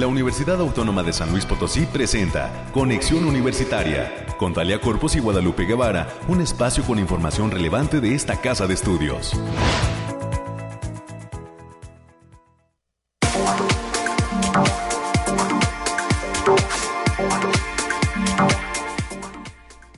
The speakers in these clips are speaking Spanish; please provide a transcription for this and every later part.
la Universidad Autónoma de San Luis Potosí presenta Conexión Universitaria con Talia Corpus y Guadalupe Guevara, un espacio con información relevante de esta casa de estudios.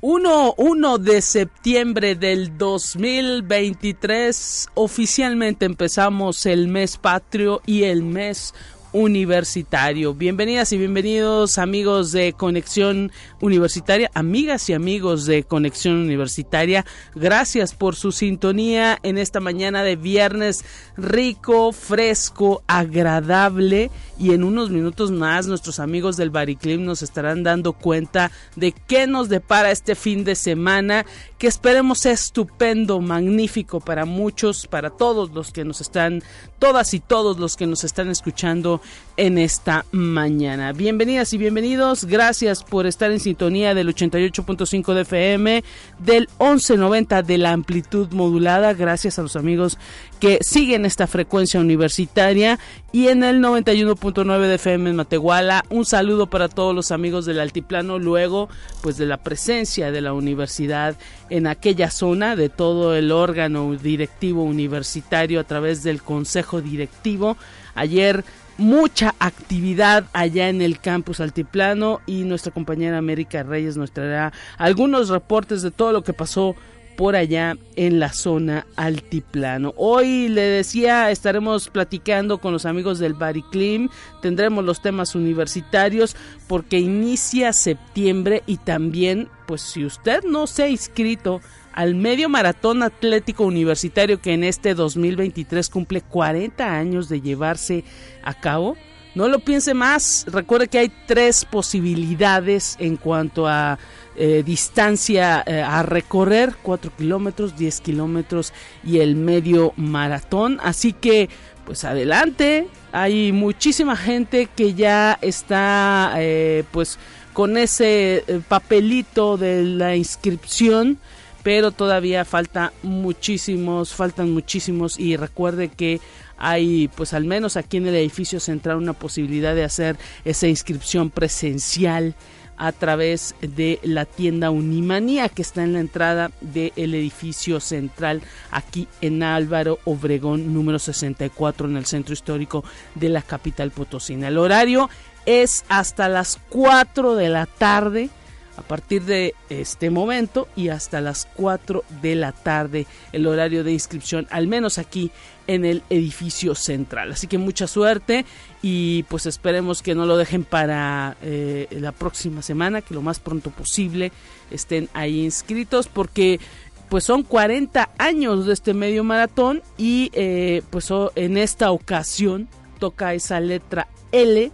Uno, 1 de septiembre del 2023 oficialmente empezamos el mes patrio y el mes universitario. Bienvenidas y bienvenidos amigos de Conexión Universitaria, amigas y amigos de Conexión Universitaria. Gracias por su sintonía en esta mañana de viernes rico, fresco, agradable y en unos minutos más nuestros amigos del Bariclim nos estarán dando cuenta de qué nos depara este fin de semana que esperemos sea estupendo, magnífico para muchos, para todos los que nos están, todas y todos los que nos están escuchando en esta mañana. Bienvenidas y bienvenidos, gracias por estar en sintonía del 88.5 de FM, del 1190 de la amplitud modulada, gracias a los amigos que siguen esta frecuencia universitaria y en el 91.9 de FM en Matehuala. Un saludo para todos los amigos del altiplano luego pues de la presencia de la universidad en aquella zona de todo el órgano directivo universitario a través del consejo directivo. Ayer mucha actividad allá en el campus altiplano y nuestra compañera América Reyes nos traerá algunos reportes de todo lo que pasó por allá en la zona altiplano. Hoy le decía, estaremos platicando con los amigos del Bariclim, tendremos los temas universitarios porque inicia septiembre y también, pues si usted no se ha inscrito al medio maratón atlético universitario que en este 2023 cumple 40 años de llevarse a cabo. No lo piense más, recuerde que hay tres posibilidades en cuanto a eh, distancia eh, a recorrer, 4 kilómetros, 10 kilómetros y el medio maratón. Así que, pues adelante, hay muchísima gente que ya está eh, pues con ese papelito de la inscripción pero todavía falta muchísimos, faltan muchísimos. Y recuerde que hay pues al menos aquí en el edificio central una posibilidad de hacer esa inscripción presencial a través de la tienda Unimanía que está en la entrada del edificio central aquí en Álvaro Obregón número 64 en el centro histórico de la capital potosina. El horario es hasta las 4 de la tarde a partir de este momento y hasta las 4 de la tarde el horario de inscripción, al menos aquí en el edificio central. Así que mucha suerte y pues esperemos que no lo dejen para eh, la próxima semana, que lo más pronto posible estén ahí inscritos porque pues son 40 años de este medio maratón y eh, pues en esta ocasión toca esa letra L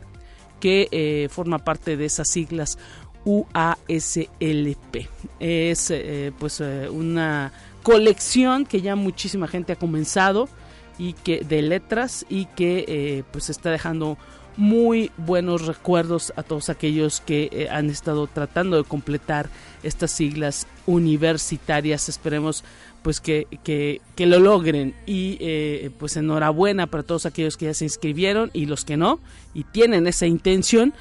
que eh, forma parte de esas siglas UASLP. Es pues una colección que ya muchísima gente ha comenzado y que de letras y que eh, pues está dejando muy buenos recuerdos a todos aquellos que han estado tratando de completar estas siglas universitarias. Esperemos pues que, que, que lo logren y pues enhorabuena para todos aquellos que ya se inscribieron y los que no y tienen esa intención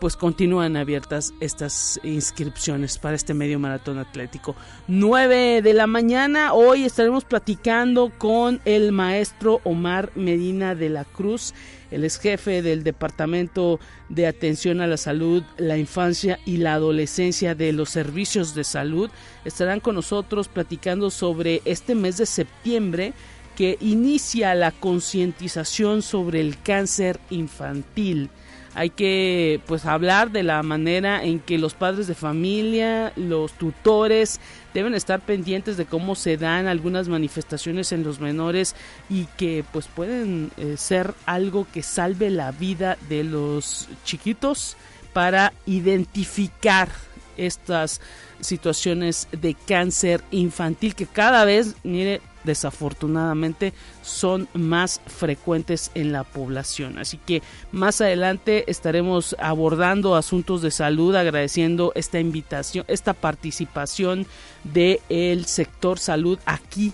pues continúan abiertas estas inscripciones para este medio maratón atlético. 9 de la mañana, hoy estaremos platicando con el maestro Omar Medina de la Cruz, el ex jefe del Departamento de Atención a la Salud, la Infancia y la Adolescencia de los Servicios de Salud. Estarán con nosotros platicando sobre este mes de septiembre que inicia la concientización sobre el cáncer infantil hay que pues hablar de la manera en que los padres de familia, los tutores deben estar pendientes de cómo se dan algunas manifestaciones en los menores y que pues pueden eh, ser algo que salve la vida de los chiquitos para identificar estas situaciones de cáncer infantil que cada vez, mire, desafortunadamente son más frecuentes en la población. Así que más adelante estaremos abordando asuntos de salud, agradeciendo esta invitación, esta participación del el sector salud aquí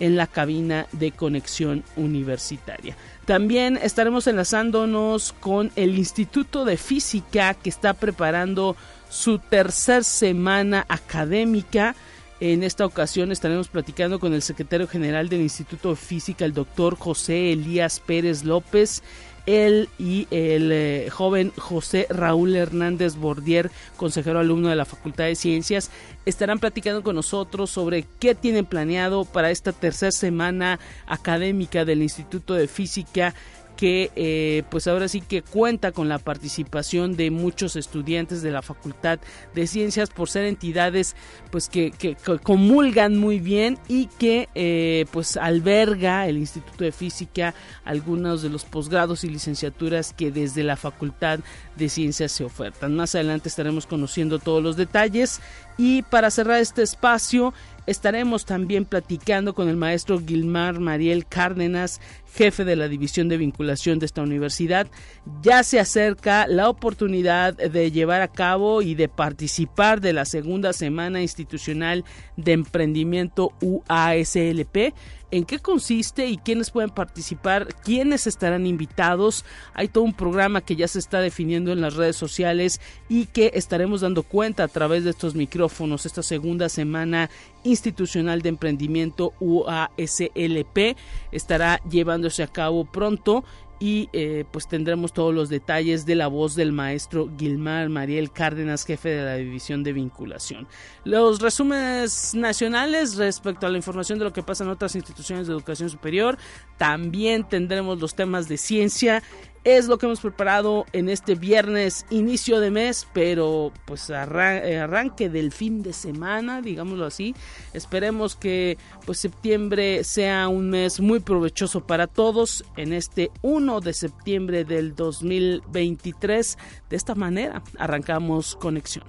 en la cabina de conexión universitaria. También estaremos enlazándonos con el Instituto de Física que está preparando su tercer semana académica. En esta ocasión estaremos platicando con el secretario general del Instituto de Física, el doctor José Elías Pérez López él y el eh, joven José Raúl Hernández Bordier, consejero alumno de la Facultad de Ciencias, estarán platicando con nosotros sobre qué tienen planeado para esta tercera semana académica del Instituto de Física que eh, pues ahora sí que cuenta con la participación de muchos estudiantes de la Facultad de Ciencias por ser entidades pues que, comulgan muy bien y que eh, pues alberga el Instituto de Física algunos de los posgrados y licenciaturas que desde la Facultad de Ciencias se ofertan. Más adelante estaremos conociendo todos los detalles y para cerrar este espacio Estaremos también platicando con el maestro Gilmar Mariel Cárdenas, jefe de la División de Vinculación de esta universidad. Ya se acerca la oportunidad de llevar a cabo y de participar de la segunda semana institucional de emprendimiento UASLP en qué consiste y quiénes pueden participar, quiénes estarán invitados. Hay todo un programa que ya se está definiendo en las redes sociales y que estaremos dando cuenta a través de estos micrófonos esta segunda semana institucional de emprendimiento UASLP estará llevándose a cabo pronto y eh, pues tendremos todos los detalles de la voz del maestro Gilmar Mariel Cárdenas, jefe de la división de vinculación. Los resúmenes nacionales respecto a la información de lo que pasa en otras instituciones de educación superior, también tendremos los temas de ciencia es lo que hemos preparado en este viernes inicio de mes, pero pues eh, arranque del fin de semana, digámoslo así. Esperemos que pues septiembre sea un mes muy provechoso para todos en este 1 de septiembre del 2023. De esta manera arrancamos conexión.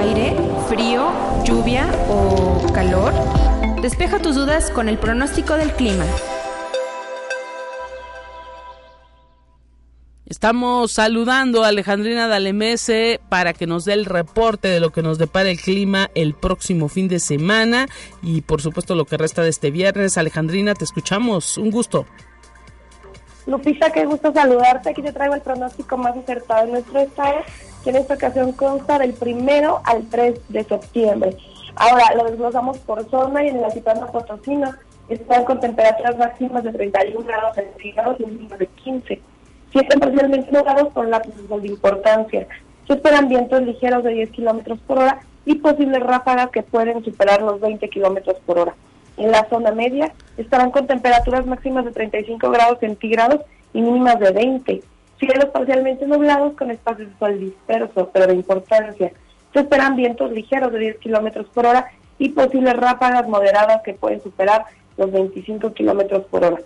Aire, frío, lluvia o calor? Despeja tus dudas con el pronóstico del clima. Estamos saludando a Alejandrina Dalemese para que nos dé el reporte de lo que nos depara el clima el próximo fin de semana y por supuesto lo que resta de este viernes. Alejandrina, te escuchamos. Un gusto. Lupita, qué gusto saludarte. Aquí te traigo el pronóstico más acertado en nuestro estado que en esta ocasión consta del primero al 3 de septiembre. Ahora lo desglosamos por zona y en la Citana Potosina están con temperaturas máximas de 31 grados centígrados y mínimas de 15. Sienten parcialmente nublados con lápices de importancia. Se esperan vientos ligeros de 10 kilómetros por hora y posibles ráfagas que pueden superar los 20 kilómetros por hora. En la zona media estarán con temperaturas máximas de 35 grados centígrados y mínimas de 20 cielos parcialmente nublados con espacios de sol disperso, pero de importancia. Se esperan vientos ligeros de 10 kilómetros por hora y posibles ráfagas moderadas que pueden superar los 25 kilómetros por hora.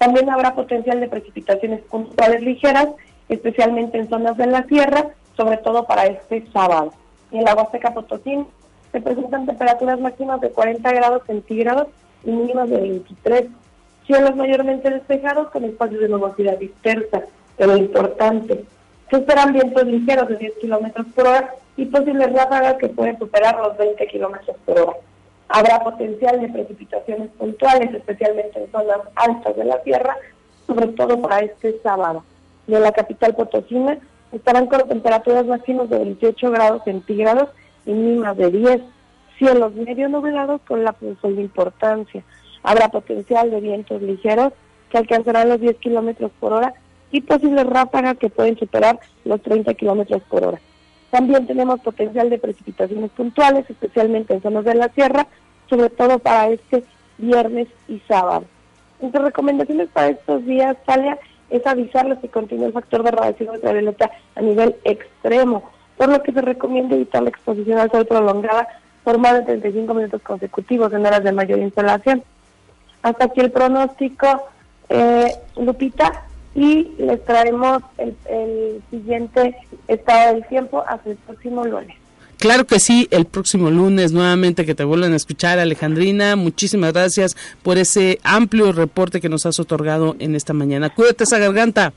También habrá potencial de precipitaciones puntuales ligeras, especialmente en zonas de la sierra, sobre todo para este sábado. Y en la Huasteca Potosí se presentan temperaturas máximas de 40 grados centígrados y mínimas de 23. Cielos mayormente despejados con espacios de nubosidad dispersa pero importante. Se esperan vientos ligeros de 10 kilómetros por hora y posibles ráfagas que pueden superar los 20 kilómetros por hora. Habrá potencial de precipitaciones puntuales, especialmente en zonas altas de la tierra, sobre todo para este sábado. De la capital Potosina estarán con temperaturas máximas de 28 grados centígrados y mínimas de 10. Cielos medio nublados con la sol de importancia. Habrá potencial de vientos ligeros que alcanzarán los 10 kilómetros por hora y posibles ráfagas que pueden superar los 30 kilómetros por hora. También tenemos potencial de precipitaciones puntuales, especialmente en zonas de la sierra, sobre todo para este viernes y sábado. Entre recomendaciones para estos días, Talia, es avisarles que continúa el factor de radiación ultravioleta a nivel extremo, por lo que se recomienda evitar la exposición al sol prolongada por más de 35 minutos consecutivos en horas de mayor insolación. Hasta aquí el pronóstico. Eh, Lupita, y les traemos el, el siguiente estado del tiempo hasta el próximo lunes. Claro que sí, el próximo lunes nuevamente que te vuelvan a escuchar, Alejandrina. Muchísimas gracias por ese amplio reporte que nos has otorgado en esta mañana. Cuídate esa garganta.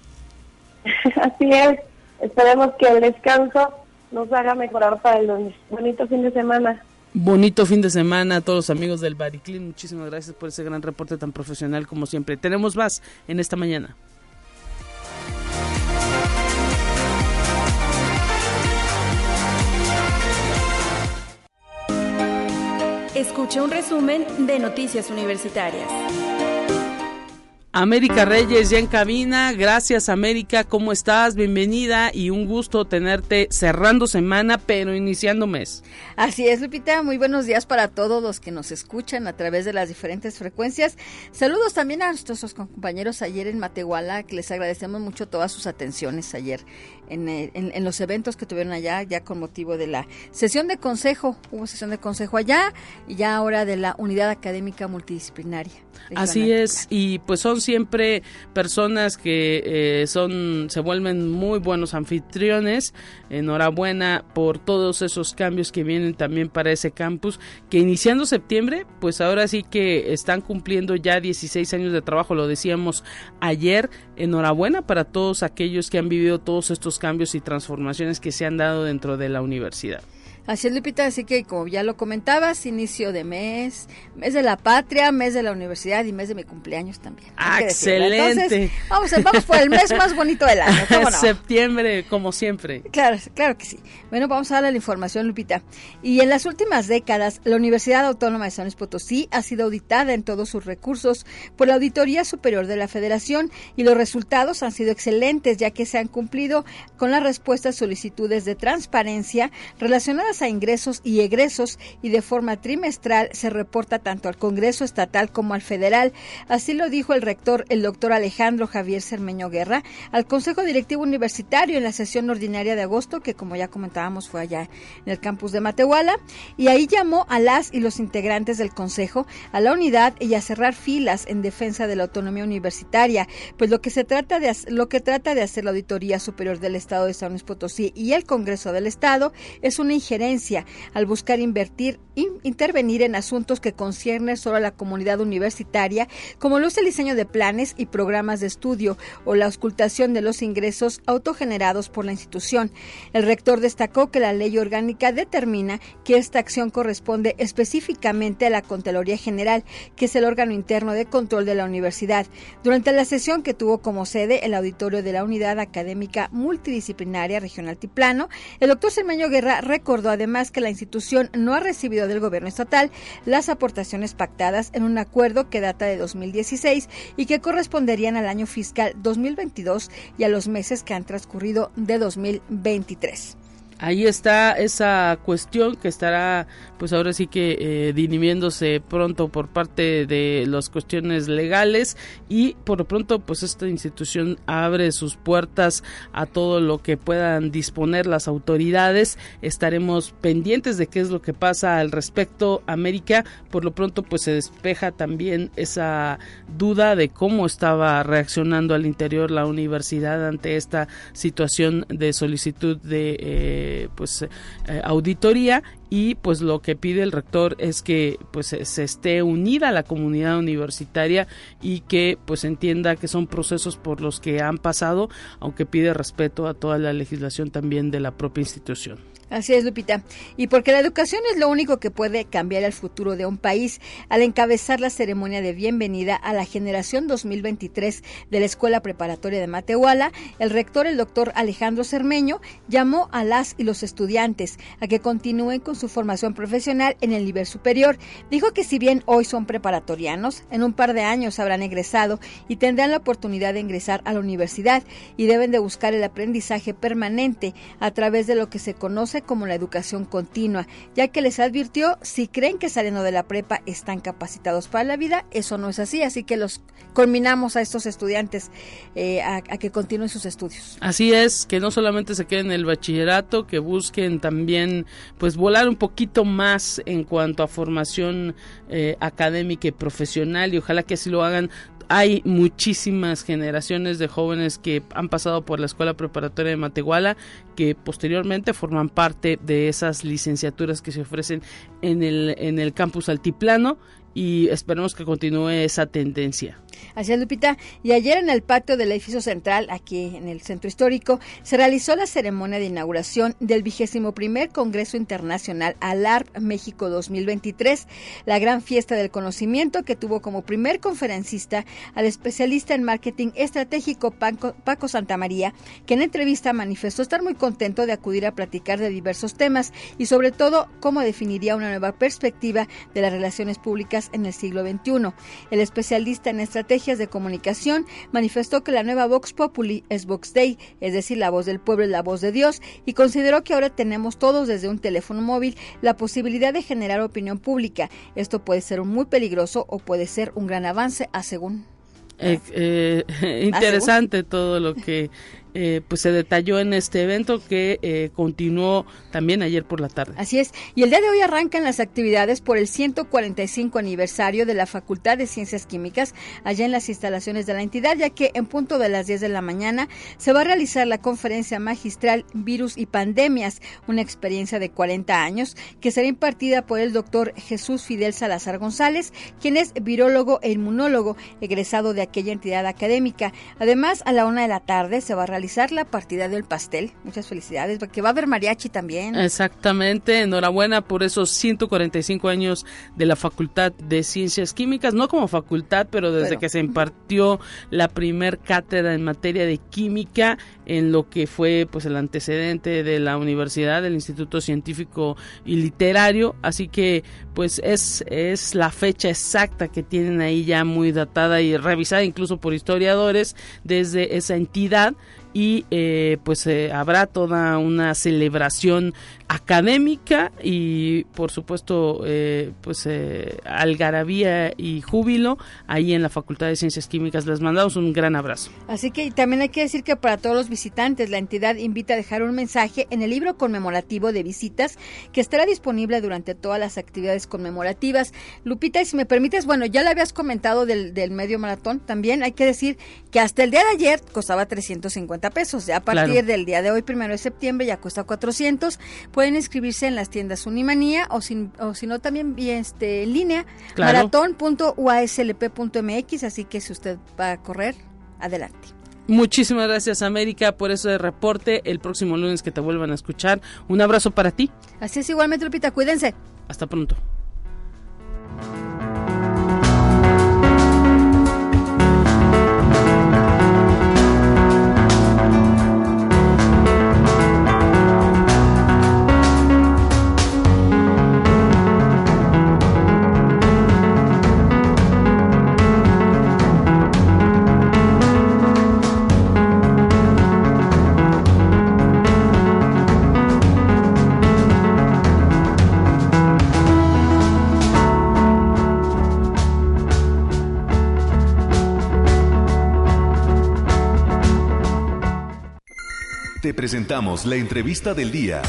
Así es. Esperemos que el descanso nos haga mejorar para el lunes. Bonito fin de semana. Bonito fin de semana a todos los amigos del Bariclin. Muchísimas gracias por ese gran reporte tan profesional como siempre. Tenemos más en esta mañana. Escucha un resumen de Noticias Universitarias. América Reyes ya en cabina. Gracias América, ¿cómo estás? Bienvenida y un gusto tenerte cerrando semana, pero iniciando mes. Así es, Lupita. Muy buenos días para todos los que nos escuchan a través de las diferentes frecuencias. Saludos también a nuestros compañeros ayer en Matehuala, que les agradecemos mucho todas sus atenciones ayer en, eh, en, los eventos que tuvieron allá, ya con motivo de la sesión de consejo. Hubo sesión de consejo allá y ya ahora de la unidad académica multidisciplinaria. Así es, y pues son siempre personas que eh, son se vuelven muy buenos anfitriones. Enhorabuena por todos esos cambios que vienen también para ese campus, que iniciando septiembre, pues ahora sí que están cumpliendo ya 16 años de trabajo, lo decíamos ayer. Enhorabuena para todos aquellos que han vivido todos estos cambios y transformaciones que se han dado dentro de la universidad. Así es, Lupita, así que como ya lo comentabas, inicio de mes, mes de la patria, mes de la universidad y mes de mi cumpleaños también. Ah, excelente. vamos, vamos por el mes más bonito del año. ¿cómo no? Septiembre, como siempre. Claro, claro que sí. Bueno, vamos a darle la información, Lupita. Y en las últimas décadas, la Universidad Autónoma de San Luis Potosí ha sido auditada en todos sus recursos por la Auditoría Superior de la Federación y los resultados han sido excelentes, ya que se han cumplido con las respuestas solicitudes de transparencia relacionadas a ingresos y egresos y de forma trimestral se reporta tanto al Congreso Estatal como al Federal. Así lo dijo el rector, el doctor Alejandro Javier Cermeño Guerra, al Consejo Directivo Universitario en la sesión ordinaria de agosto, que como ya comentábamos fue allá en el campus de Matehuala, y ahí llamó a las y los integrantes del Consejo a la unidad y a cerrar filas en defensa de la autonomía universitaria, pues lo que se trata de lo que trata de hacer la Auditoría Superior del Estado de San Luis Potosí y el Congreso del Estado es una injerencia al buscar invertir, intervenir en asuntos que conciernen solo a la comunidad universitaria, como lo es el diseño de planes y programas de estudio o la auscultación de los ingresos autogenerados por la institución. El rector destacó que la ley orgánica determina que esta acción corresponde específicamente a la Contraloría General, que es el órgano interno de control de la universidad. Durante la sesión que tuvo como sede el auditorio de la Unidad Académica Multidisciplinaria Regional Tiplano, el doctor Sermeño Guerra recordó además que la institución no ha recibido del gobierno estatal las aportaciones pactadas en un acuerdo que data de 2016 y que corresponderían al año fiscal 2022 y a los meses que han transcurrido de 2023 ahí está esa cuestión que estará pues ahora sí que eh, dirimiéndose pronto por parte de las cuestiones legales y por lo pronto pues esta institución abre sus puertas a todo lo que puedan disponer las autoridades. Estaremos pendientes de qué es lo que pasa al respecto América. Por lo pronto pues se despeja también esa duda de cómo estaba reaccionando al interior la universidad ante esta situación de solicitud de eh, pues eh, auditoría y pues lo que pide el rector es que pues se esté unida a la comunidad universitaria y que pues entienda que son procesos por los que han pasado aunque pide respeto a toda la legislación también de la propia institución. Así es, Lupita. Y porque la educación es lo único que puede cambiar el futuro de un país, al encabezar la ceremonia de bienvenida a la generación 2023 de la Escuela Preparatoria de Matehuala, el rector, el doctor Alejandro Cermeño, llamó a las y los estudiantes a que continúen con su formación profesional en el nivel superior. Dijo que si bien hoy son preparatorianos, en un par de años habrán egresado y tendrán la oportunidad de ingresar a la universidad y deben de buscar el aprendizaje permanente a través de lo que se conoce como la educación continua, ya que les advirtió si creen que saliendo de la prepa están capacitados para la vida, eso no es así, así que los culminamos a estos estudiantes eh, a, a, que continúen sus estudios. Así es, que no solamente se queden en el bachillerato, que busquen también pues volar un poquito más en cuanto a formación eh, académica y profesional y ojalá que así lo hagan hay muchísimas generaciones de jóvenes que han pasado por la Escuela Preparatoria de Matehuala que posteriormente forman parte de esas licenciaturas que se ofrecen en el, en el campus altiplano y esperemos que continúe esa tendencia. Así es, Lupita. Y ayer en el patio del edificio central, aquí en el centro histórico, se realizó la ceremonia de inauguración del vigésimo primer Congreso Internacional ALARP México 2023, la gran fiesta del conocimiento que tuvo como primer conferencista al especialista en marketing estratégico Paco, Paco Santamaría, que en entrevista manifestó estar muy contento de acudir a platicar de diversos temas y sobre todo cómo definiría una nueva perspectiva de las relaciones públicas en el siglo XXI. El especialista en estrategia estrategias de comunicación, manifestó que la nueva Vox Populi es Vox Day, es decir, la voz del pueblo es la voz de Dios, y consideró que ahora tenemos todos desde un teléfono móvil la posibilidad de generar opinión pública. Esto puede ser muy peligroso o puede ser un gran avance, a según. Eh, eh, interesante todo lo que eh, pues se detalló en este evento que eh, continuó también ayer por la tarde. Así es. Y el día de hoy arrancan las actividades por el 145 aniversario de la Facultad de Ciencias Químicas allá en las instalaciones de la entidad, ya que en punto de las 10 de la mañana se va a realizar la conferencia magistral Virus y Pandemias, una experiencia de 40 años que será impartida por el doctor Jesús Fidel Salazar González, quien es virólogo e inmunólogo egresado de aquella entidad académica. Además, a la una de la tarde se va a realizar la partida del pastel. Muchas felicidades, porque va a haber mariachi también. Exactamente, enhorabuena por esos 145 años de la Facultad de Ciencias Químicas, no como facultad, pero desde que se impartió la primer cátedra en materia de química en lo que fue pues el antecedente de la universidad, del Instituto Científico y Literario, así que pues es, es la fecha exacta que tienen ahí ya muy datada y revisada incluso por historiadores desde esa entidad. Y eh, pues eh, habrá toda una celebración académica y por supuesto eh, pues algarabía y júbilo ahí en la Facultad de Ciencias Químicas. Les mandamos un gran abrazo. Así que también hay que decir que para todos los visitantes la entidad invita a dejar un mensaje en el libro conmemorativo de visitas que estará disponible durante todas las actividades conmemorativas Lupita y si me permites bueno ya le habías comentado del, del medio maratón también hay que decir que hasta el día de ayer costaba 350 pesos. Ya a partir del día de hoy, primero de septiembre, ya cuesta 400. Pueden inscribirse en las tiendas Unimanía o si, o si no también este, en línea, claro. maratón.uaslp.mx. Así que si usted va a correr, adelante. Muchísimas gracias América por eso de reporte. El próximo lunes que te vuelvan a escuchar. Un abrazo para ti. Así es igualmente Lupita, cuídense. Hasta pronto. Presentamos la entrevista del día.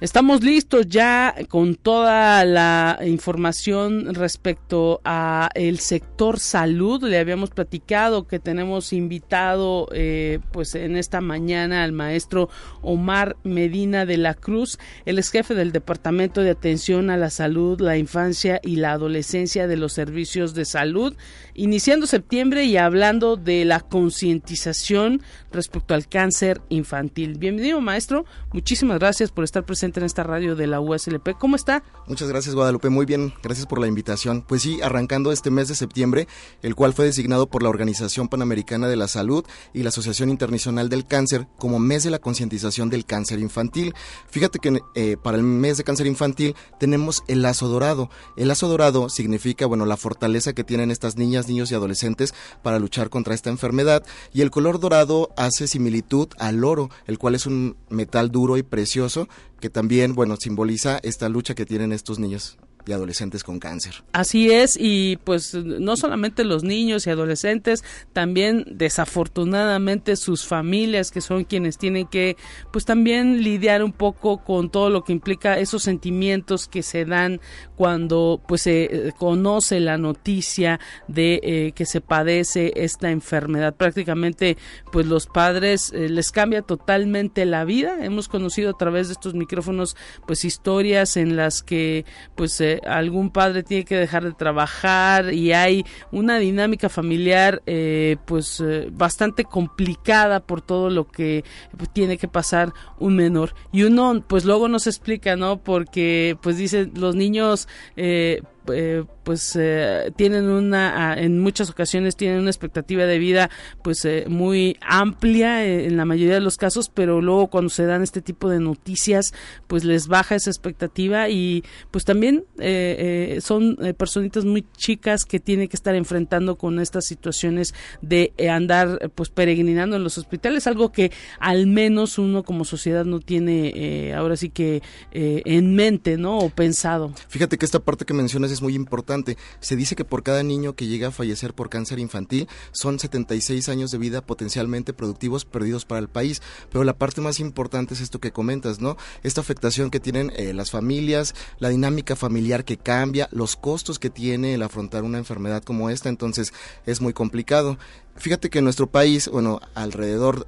Estamos listos ya con toda la información respecto a el sector salud. Le habíamos platicado que tenemos invitado, eh, pues en esta mañana al maestro Omar Medina de la Cruz, el ex jefe del Departamento de Atención a la Salud, la Infancia y la Adolescencia de los Servicios de Salud, iniciando septiembre y hablando de la concientización respecto al cáncer infantil. Bienvenido, maestro. Muchísimas gracias por estar presente presente en esta radio de la USLP. ¿Cómo está? Muchas gracias, Guadalupe. Muy bien, gracias por la invitación. Pues sí, arrancando este mes de septiembre, el cual fue designado por la Organización Panamericana de la Salud y la Asociación Internacional del Cáncer como mes de la concientización del cáncer infantil. Fíjate que eh, para el mes de cáncer infantil tenemos el lazo dorado. El lazo dorado significa, bueno, la fortaleza que tienen estas niñas, niños y adolescentes para luchar contra esta enfermedad. Y el color dorado hace similitud al oro, el cual es un metal duro y precioso que también, bueno, simboliza esta lucha que tienen estos niños y adolescentes con cáncer. Así es, y pues no solamente los niños y adolescentes, también desafortunadamente sus familias que son quienes tienen que pues también lidiar un poco con todo lo que implica esos sentimientos que se dan cuando pues se eh, conoce la noticia de eh, que se padece esta enfermedad. Prácticamente pues los padres eh, les cambia totalmente la vida. Hemos conocido a través de estos micrófonos pues historias en las que pues algún padre tiene que dejar de trabajar y hay una dinámica familiar eh, pues eh, bastante complicada por todo lo que tiene que pasar un menor. Y uno pues luego nos explica no porque pues dice los niños eh, eh, pues eh, tienen una en muchas ocasiones tienen una expectativa de vida pues eh, muy amplia en la mayoría de los casos pero luego cuando se dan este tipo de noticias pues les baja esa expectativa y pues también son personitas muy chicas que tienen que estar enfrentando con estas situaciones de andar pues peregrinando en los hospitales algo que al menos uno como sociedad no tiene ahora sí que en mente no o pensado. Fíjate que esta parte que mencionas es muy importante. Se dice que por cada niño que llega a fallecer por cáncer infantil son 76 años de vida potencialmente productivos perdidos para el país. Pero la parte más importante es esto que comentas, ¿no? Esta afectación que tienen eh, las familias, la dinámica familiar que cambia, los costos que tiene el afrontar una enfermedad como esta, entonces es muy complicado. Fíjate que en nuestro país, bueno, alrededor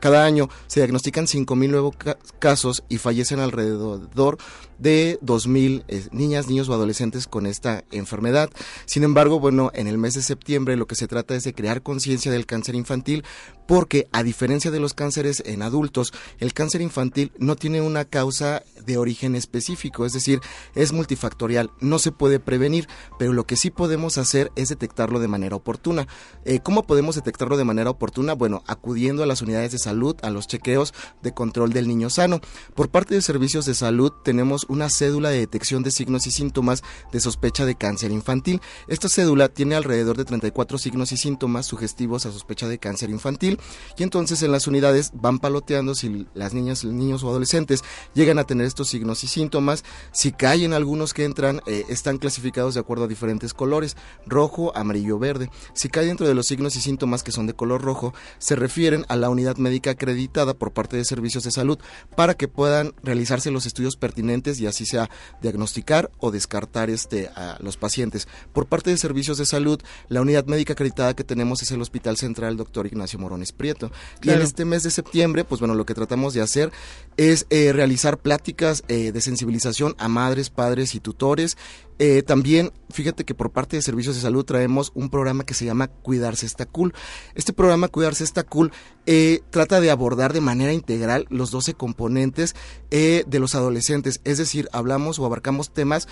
cada año se diagnostican 5.000 nuevos casos y fallecen alrededor de 2.000 eh, niñas, niños o adolescentes con esta enfermedad. Sin embargo, bueno, en el mes de septiembre lo que se trata es de crear conciencia del cáncer infantil porque a diferencia de los cánceres en adultos, el cáncer infantil no tiene una causa de origen específico, es decir, es multifactorial, no se puede prevenir, pero lo que sí podemos hacer es detectarlo de manera oportuna. Eh, ¿Cómo podemos detectarlo de manera oportuna? Bueno, acudiendo a las unidades de salud, a los chequeos de control del niño sano. Por parte de servicios de salud tenemos una cédula de detección de signos y síntomas de sospecha de cáncer infantil. Esta cédula tiene alrededor de 34 signos y síntomas sugestivos a sospecha de cáncer infantil y entonces en las unidades van paloteando si las niñas, niños o adolescentes llegan a tener estos signos y síntomas. Si caen algunos que entran, eh, están clasificados de acuerdo a diferentes colores, rojo, amarillo, verde. Si cae dentro de los signos y síntomas que son de color rojo, se refieren a la unidad médica acreditada por parte de servicios de salud para que puedan realizarse los estudios pertinentes y así sea diagnosticar o descartar este, a los pacientes. Por parte de servicios de salud, la unidad médica acreditada que tenemos es el Hospital Central Dr. Ignacio Morones Prieto. Y en este mes de septiembre, pues bueno, lo que tratamos de hacer es eh, realizar pláticas eh, de sensibilización a madres, padres y tutores eh, también, fíjate que por parte de Servicios de Salud traemos un programa que se llama Cuidarse está cool. Este programa Cuidarse está cool eh, trata de abordar de manera integral los 12 componentes eh, de los adolescentes. Es decir, hablamos o abarcamos temas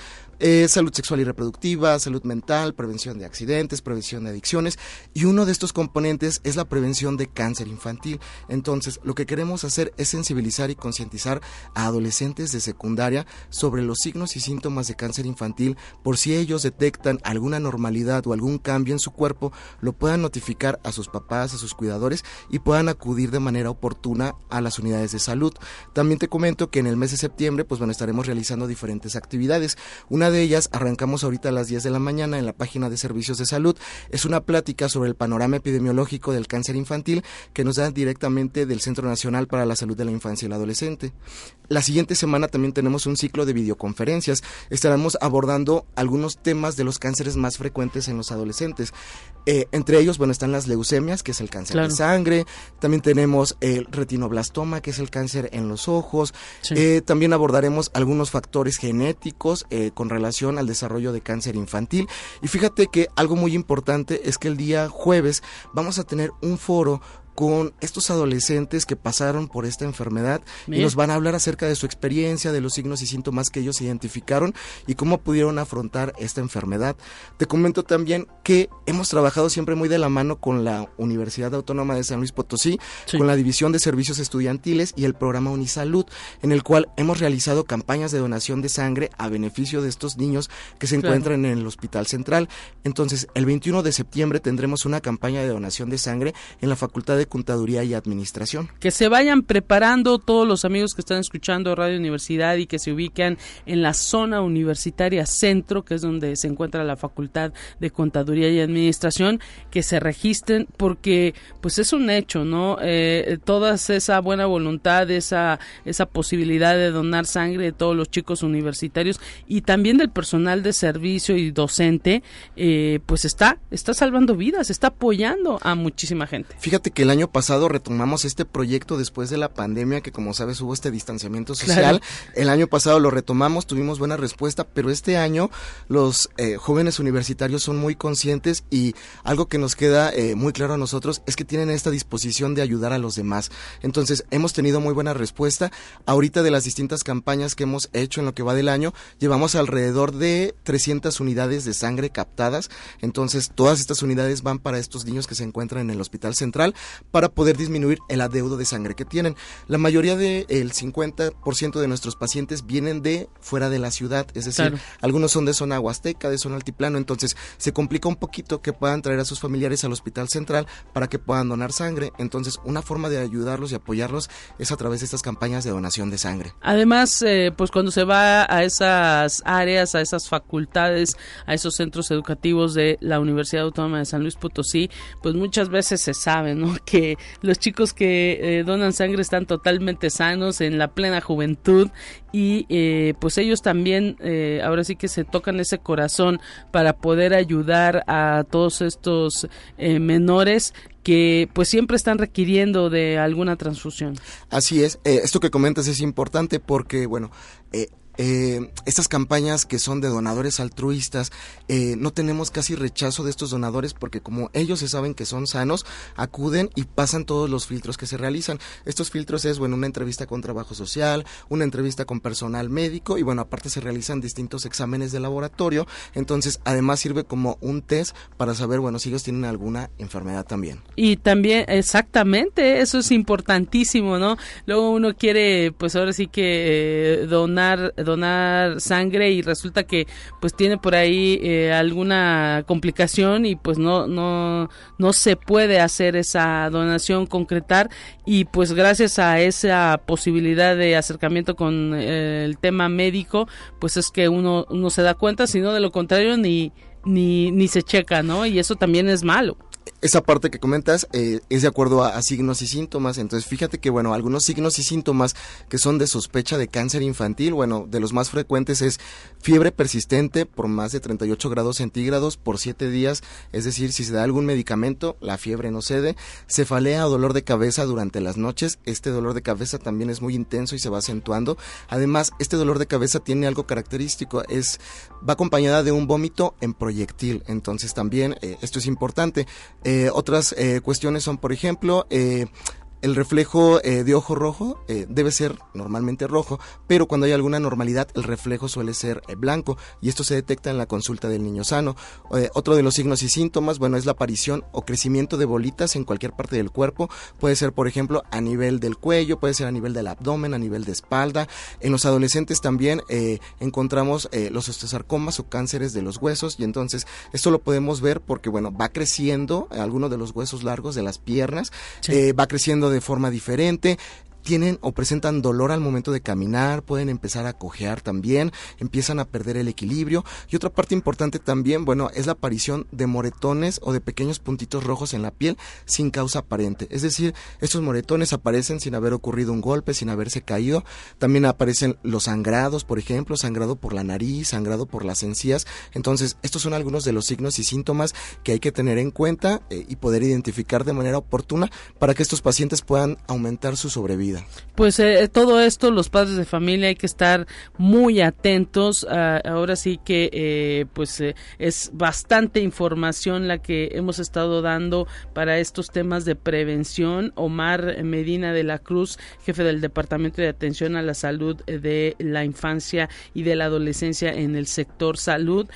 salud sexual y reproductiva, salud mental, prevención de accidentes, prevención de adicciones. Y uno de estos componentes es la prevención de cáncer infantil. Entonces, lo que queremos hacer es sensibilizar y concientizar a adolescentes de secundaria sobre los signos y síntomas de cáncer infantil por si ellos detectan alguna anormalidad o algún cambio en su cuerpo, lo puedan notificar a sus papás, a sus cuidadores y puedan acudir de manera oportuna a las unidades de salud. También te comento que en el mes de septiembre, pues bueno, estaremos realizando diferentes actividades. Una de ellas arrancamos ahorita a las 10 de la mañana en la página de servicios de salud. Es una plática sobre el panorama epidemiológico del cáncer infantil que nos dan directamente del Centro Nacional para la Salud de la Infancia y el Adolescente. La siguiente semana también tenemos un ciclo de videoconferencias. Estaremos abordando algunos temas de los cánceres más frecuentes en los adolescentes. Eh, entre ellos, bueno, están las leucemias, que es el cáncer de sangre. También tenemos el retinoblastoma, que es el cáncer en los ojos. Eh, también abordaremos algunos factores genéticos eh, con relación al desarrollo de cáncer infantil. Y fíjate que algo muy importante es que el día jueves vamos a tener un foro con estos adolescentes que pasaron por esta enfermedad y nos van a hablar acerca de su experiencia, de los signos y síntomas que ellos identificaron y cómo pudieron afrontar esta enfermedad. Te comento también que hemos trabajado siempre muy de la mano con la Universidad Autónoma de San Luis Potosí, con la División de Servicios Estudiantiles y el programa Unisalud, en el cual hemos realizado campañas de donación de sangre a beneficio de estos niños que se encuentran en el Hospital Central. Entonces, el 21 de septiembre tendremos una campaña de donación de sangre en la Facultad de Contaduría y Administración. Que se vayan preparando todos los amigos que están escuchando Radio Universidad y que se ubican en la zona universitaria centro, que es donde se encuentra la Facultad de Contaduría y Administración, que se registren porque pues es un hecho, ¿no? Eh, toda esa buena voluntad, esa, esa posibilidad de donar sangre de todos los chicos universitarios y también del personal de servicio y docente, eh, pues está, está salvando vidas, está apoyando a muchísima gente. Fíjate que el año pasado retomamos este proyecto después de la pandemia, que como sabes hubo este distanciamiento social. El año pasado lo retomamos, tuvimos buena respuesta, pero este año los eh, jóvenes universitarios son muy conscientes y algo que nos queda eh, muy claro a nosotros es que tienen esta disposición de ayudar a los demás. Entonces, hemos tenido muy buena respuesta. Ahorita de las distintas campañas que hemos hecho en lo que va del año, llevamos alrededor de 300 unidades de sangre captadas. Entonces, todas estas unidades van para estos niños que se encuentran en el hospital central para poder disminuir el adeudo de sangre que tienen. La mayoría del el 50% de nuestros pacientes vienen de fuera de la ciudad, es decir, algunos son de zona huasteca, de zona altiplano, entonces se complica un poquito que puedan traer a sus familiares al hospital central para que puedan donar sangre. Entonces, una forma de ayudarlos y apoyarlos es a través de estas campañas de donación de sangre. Además, eh, pues cuando se va a esas áreas, a esas facultades, a esos centros educativos de la Universidad Autónoma de San Luis Potosí, pues muchas veces se sabe, ¿no? Que los chicos que eh, donan sangre están totalmente sanos, en la plena juventud y eh, pues ellos también eh, ahora sí que se tocan ese corazón para poder ayudar a todos estos menores que pues siempre están requiriendo de alguna transfusión. Así es, esto que comentas es importante porque bueno, eh, estas campañas que son de donadores altruistas, eh, no tenemos casi rechazo de estos donadores porque como ellos se saben que son sanos, acuden y pasan todos los filtros que se realizan. Estos filtros es, bueno, una entrevista con trabajo social, una entrevista con personal médico y bueno, aparte se realizan distintos exámenes de laboratorio, entonces además sirve como un test para saber, bueno, si ellos tienen alguna enfermedad también. Y también, exactamente, eso es importantísimo, ¿no? Luego uno quiere, pues ahora sí que eh, donar donar sangre y resulta que pues tiene por ahí eh, alguna complicación y pues no no no se puede hacer esa donación concretar. Y pues gracias a esa posibilidad de acercamiento con eh, el tema médico pues es que uno uno se da cuenta sino de lo contrario ni ni, ni se checa, ¿no? Y eso también es malo esa parte que comentas eh, es de acuerdo a, signos y síntomas. Entonces, fíjate que, bueno, algunos signos y síntomas que son de sospecha de cáncer infantil, bueno, de los más frecuentes es fiebre persistente por más de 38 grados centígrados por 7 días, es decir, si se da algún medicamento, la fiebre no cede, cefalea o dolor de cabeza durante las noches, este dolor de cabeza también es muy intenso y se va acentuando. Además, este dolor de cabeza tiene algo característico, es va acompañada de un vómito en proyectil, entonces también eh, esto es importante. Eh, otras eh, cuestiones son, por ejemplo, eh, el reflejo eh, de ojo rojo eh, debe ser normalmente rojo, pero cuando hay alguna normalidad el reflejo suele ser eh, blanco y esto se detecta en la consulta del niño sano. otro de los signos y síntomas, bueno, es la aparición o crecimiento de bolitas en cualquier parte del cuerpo. Puede ser, por ejemplo, a nivel del cuello, puede ser a nivel del abdomen, a nivel de espalda. En los adolescentes también encontramos los osteosarcomas o cánceres de los huesos y entonces esto lo podemos ver porque, bueno, va creciendo alguno de los huesos largos de las piernas, va creciendo de forma diferente tienen o presentan dolor al momento de caminar, pueden empezar a cojear también, empiezan a perder el equilibrio. Y otra parte importante también, bueno, es la aparición de moretones o de pequeños puntitos rojos en la piel sin causa aparente. Es decir, estos moretones aparecen sin haber ocurrido un golpe, sin haberse caído. También aparecen los sangrados, por ejemplo, sangrado por la nariz, sangrado por las encías. Entonces, estos son algunos de los signos y síntomas que hay que tener en cuenta eh, y poder identificar de manera oportuna para que estos pacientes puedan aumentar su sobrevida. Pues eh, todo esto, los padres de familia hay que estar muy atentos. Ah, ahora sí que eh, pues eh, es bastante información la que hemos estado dando para estos temas de prevención. Omar Medina de la Cruz, jefe del Departamento de Atención a la Salud de la Infancia y de la Adolescencia en el sector salud.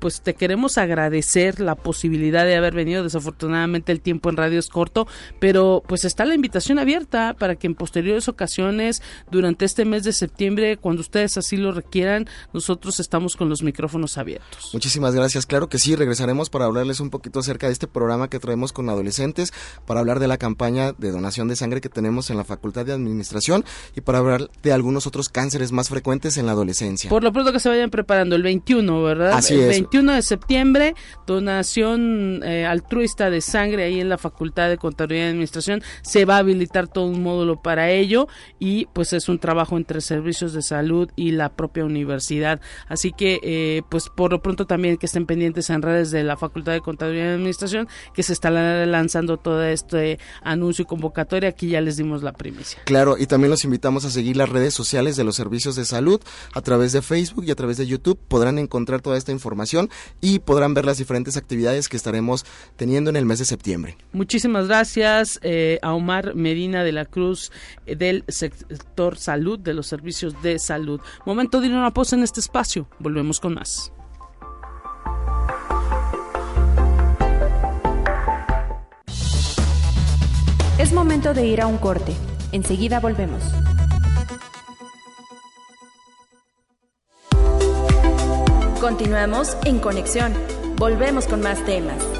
pues te queremos agradecer la posibilidad de haber venido. Desafortunadamente el tiempo en radio es corto, pero pues está la invitación abierta para que en posteriores ocasiones durante este mes de septiembre, cuando ustedes así lo requieran, nosotros estamos con los micrófonos abiertos. Muchísimas gracias. Claro que sí, regresaremos para hablarles un poquito acerca de este programa que traemos con adolescentes, para hablar de la campaña de donación de sangre que tenemos en la Facultad de Administración y para hablar de algunos otros cánceres más frecuentes en la adolescencia. Por lo pronto que se vayan preparando el 21, ¿verdad? Así el es. 21 de septiembre, donación eh, altruista de sangre ahí en la Facultad de Contaduría y Administración. Se va a habilitar todo un módulo para ello y pues es un trabajo entre servicios de salud y la propia universidad. Así que eh, pues por lo pronto también que estén pendientes en redes de la Facultad de Contaduría y Administración que se está lanzando todo este anuncio y convocatoria. Aquí ya les dimos la primicia. Claro, y también los invitamos a seguir las redes sociales de los servicios de salud a través de Facebook y a través de YouTube. Podrán encontrar toda esta información y podrán ver las diferentes actividades que estaremos teniendo en el mes de septiembre. Muchísimas gracias eh, a Omar Medina de la Cruz eh, del sector salud, de los servicios de salud. Momento de ir a una pausa en este espacio. Volvemos con más. Es momento de ir a un corte. Enseguida volvemos. Continuamos en conexión. Volvemos con más temas.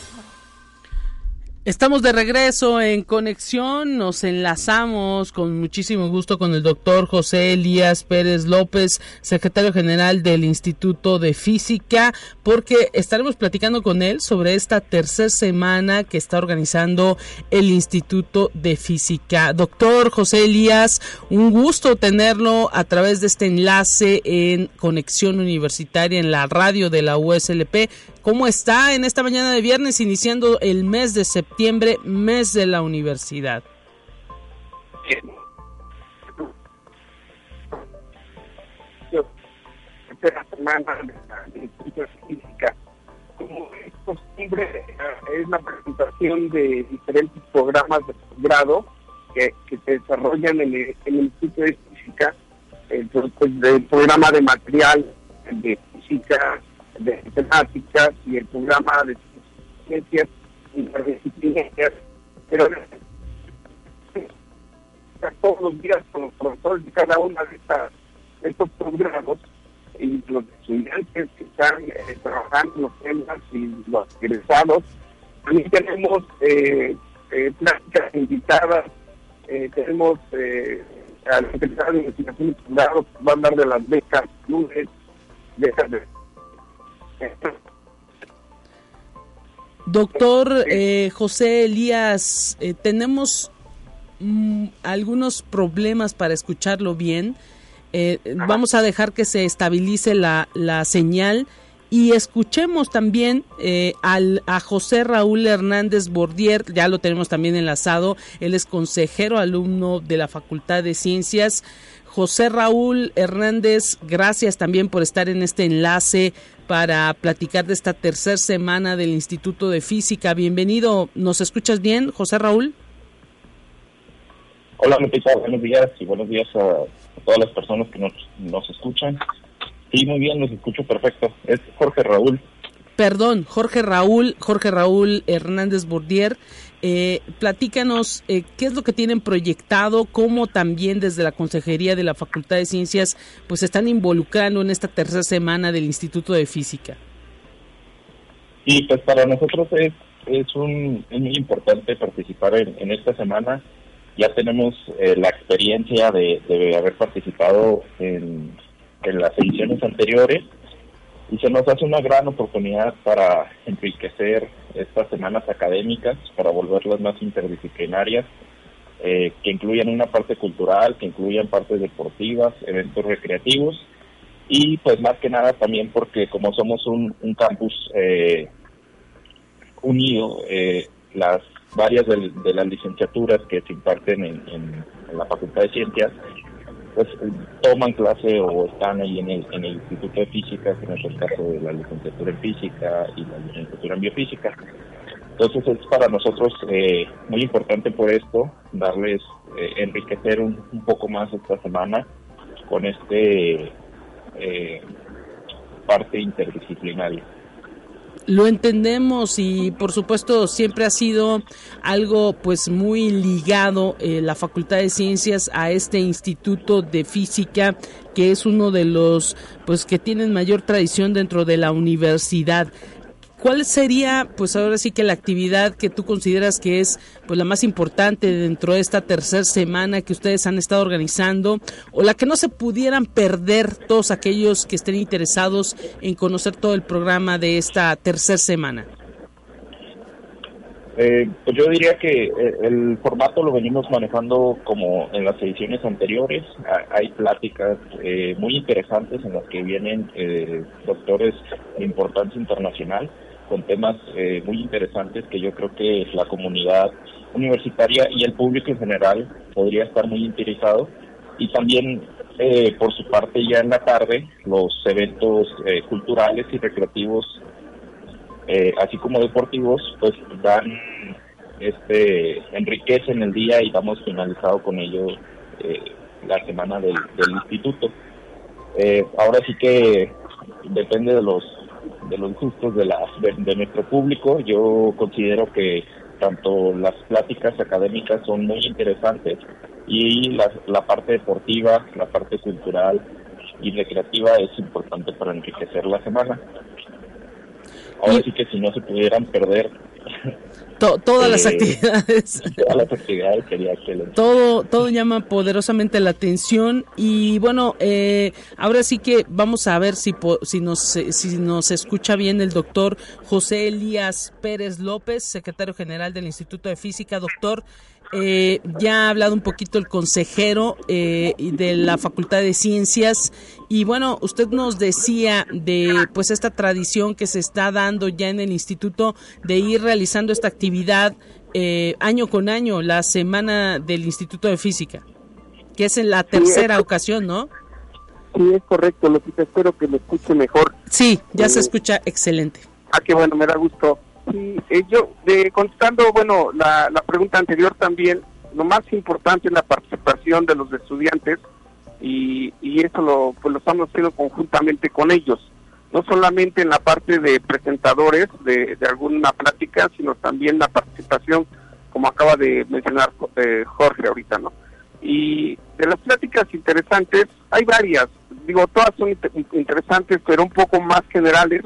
Estamos de regreso en conexión, nos enlazamos con muchísimo gusto con el doctor José Elías Pérez López, secretario general del Instituto de Física, porque estaremos platicando con él sobre esta tercera semana que está organizando el Instituto de Física. Doctor José Elías, un gusto tenerlo a través de este enlace en conexión universitaria en la radio de la USLP. ¿Cómo está en esta mañana de viernes iniciando el mes de septiembre, mes de la universidad? Como es es la presentación de diferentes programas de posgrado que, que se desarrollan en el, en el Instituto de Física, el, pues, el programa de material de física de temáticas y el programa de ciencias interdisciplinarias, pero todos los días con los profesores de cada una de, estas, estos programas y los estudiantes que están eh, trabajando los temas y los egresados. También tenemos eh, eh, pláticas invitadas, eh, tenemos eh, al secretario de Investigación y Posgrado que va a hablar de las becas lunes, becas de Doctor eh, José Elías, eh, tenemos mm, algunos problemas para escucharlo bien. Eh, vamos a dejar que se estabilice la, la señal y escuchemos también eh, al, a José Raúl Hernández Bordier, ya lo tenemos también enlazado, él es consejero alumno de la Facultad de Ciencias. José Raúl Hernández, gracias también por estar en este enlace para platicar de esta tercera semana del Instituto de Física. Bienvenido, ¿nos escuchas bien, José Raúl? Hola, Lupita, buenos días y buenos días a, todas las personas que nos, nos escuchan. Sí, muy bien, los escucho perfecto. Es Jorge Raúl. Perdón, Jorge Raúl, Jorge Raúl Hernández Bordier. Eh, platícanos eh, qué es lo que tienen proyectado, cómo también desde la Consejería de la Facultad de Ciencias pues están involucrando en esta tercera semana del Instituto de Física. Y pues para nosotros es, es, un, es muy importante participar en, en esta semana. Ya tenemos eh, la experiencia de, de haber participado en, en las ediciones anteriores y se nos hace una gran oportunidad para enriquecer estas semanas académicas, para volverlas más interdisciplinarias, eh, que incluyan una parte cultural, que incluyan partes deportivas, eventos recreativos y pues más que nada también porque como somos un, un campus eh, unido eh, las varias de, las licenciaturas que se imparten en, la Facultad de Ciencias, pues toman clase o están ahí en el, en el Instituto de Física, que es el caso de la licenciatura en Física y la licenciatura en Biofísica. Entonces es para nosotros eh, muy importante por esto darles, eh, enriquecer un, poco más esta semana con este eh, parte interdisciplinaria. Lo entendemos y por supuesto siempre ha sido algo pues muy ligado la Facultad de Ciencias a este Instituto de Física que es uno de los pues que tienen mayor tradición dentro de la universidad. ¿Cuál sería, pues ahora sí que la actividad que tú consideras que es pues la más importante dentro de esta tercera semana que ustedes han estado organizando o la que no se pudieran perder todos aquellos que estén interesados en conocer todo el programa de esta tercera semana? Eh, pues yo diría que eh, el formato lo venimos manejando como en las ediciones anteriores. Hay pláticas eh, muy interesantes en las que vienen doctores de importancia internacional con temas eh, muy interesantes que yo creo que la comunidad universitaria y el público en general podría estar muy interesado. Y también, eh, por su parte, ya en la tarde, los eventos eh, culturales y recreativos, así como deportivos, pues dan, este, enriquecen el día y damos finalizado con ello la semana del, del instituto. ahora sí que depende de los de los gustos de, la, de, nuestro público. Yo considero que tanto las pláticas académicas son muy interesantes y la, la parte deportiva, la parte cultural y recreativa es importante para enriquecer la semana. Ahora sí que si no se pudieran perder todas las eh, actividades. Todas las actividades sería excelente. Todo, todo llama poderosamente la atención y bueno, eh, ahora sí que vamos a ver si, si, nos, si nos escucha bien el doctor José Elías Pérez López, secretario general del Instituto de Física. Doctor, eh, ya ha hablado un poquito el consejero eh, de la Facultad de Ciencias y bueno, usted nos decía de pues esta tradición que se está dando ya en el instituto de ir realizando esta actividad eh, año con año, la semana del Instituto de Física, que es en la tercera ocasión, ¿no? Sí, es correcto, que espero que me escuche mejor. Sí, ya se escucha excelente. Ah, qué bueno, me da gusto. Sí, eh, yo, de, contestando, bueno, la, la pregunta anterior también, lo más importante es la participación de los estudiantes y, y eso lo, pues lo estamos haciendo conjuntamente con ellos, no solamente en la parte de presentadores de, de alguna plática, sino también la participación, como acaba de mencionar eh, Jorge ahorita, ¿no? Y de las pláticas interesantes, hay varias, digo, todas son interesantes, pero un poco más generales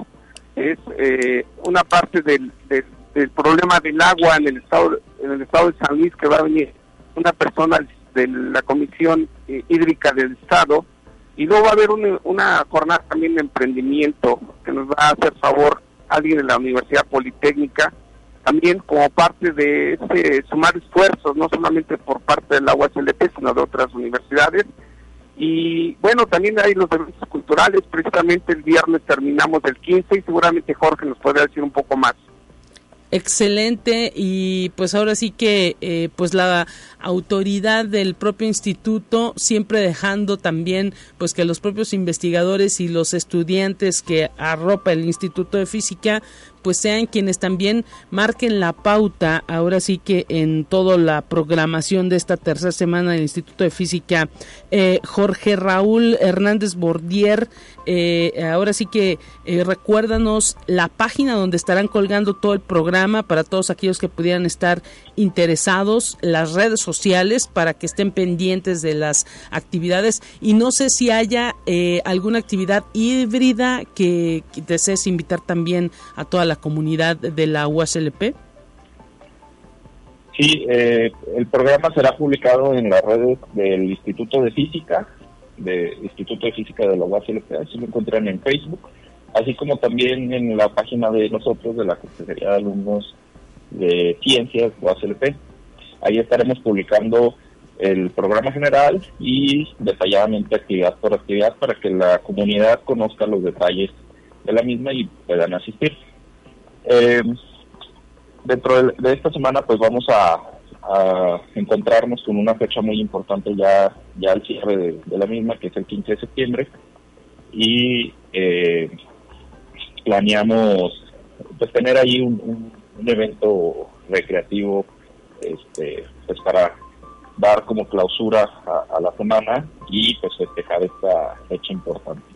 es eh, una parte del, del, problema del agua en el estado en el estado de San Luis que va a venir una persona de la Comisión eh, Hídrica del Estado y luego va a haber una, jornada también de emprendimiento que nos va a hacer favor alguien de la Universidad Politécnica también como parte de ese sumar esfuerzos no solamente por parte del agua UASLP sino de otras universidades y bueno, también hay los eventos culturales, precisamente el viernes terminamos el 15 y seguramente Jorge nos podrá decir un poco más. Excelente y pues ahora sí que eh, pues la autoridad del propio instituto siempre dejando también pues que los propios investigadores y los estudiantes que arropa el Instituto de Física pues sean quienes también marquen la pauta, ahora sí que en toda la programación de esta tercera semana del Instituto de Física. Eh, Jorge Raúl Hernández Bordier, eh, ahora sí que eh, recuérdanos la página donde estarán colgando todo el programa para todos aquellos que pudieran estar interesados, las redes sociales para que estén pendientes de las actividades y no sé si haya alguna actividad híbrida que desees invitar también a toda la comunidad de la UASLP? Sí, eh, el programa será publicado en las redes del Instituto de Física, del Instituto de Física de la UASLP, así lo encuentran en Facebook, así como también en la página de nosotros, de la Consejería de Alumnos de Ciencias UASLP. Ahí estaremos publicando el programa general y detalladamente actividad por actividad para que la comunidad conozca los detalles de la misma y puedan asistir. Eh, dentro de, esta semana pues vamos a, encontrarnos con una fecha muy importante ya, ya al cierre de, la misma, que es el 15 de septiembre, y eh, planeamos pues tener ahí un, evento recreativo este pues para dar como clausura a, a la semana y pues festejar esta fecha importante.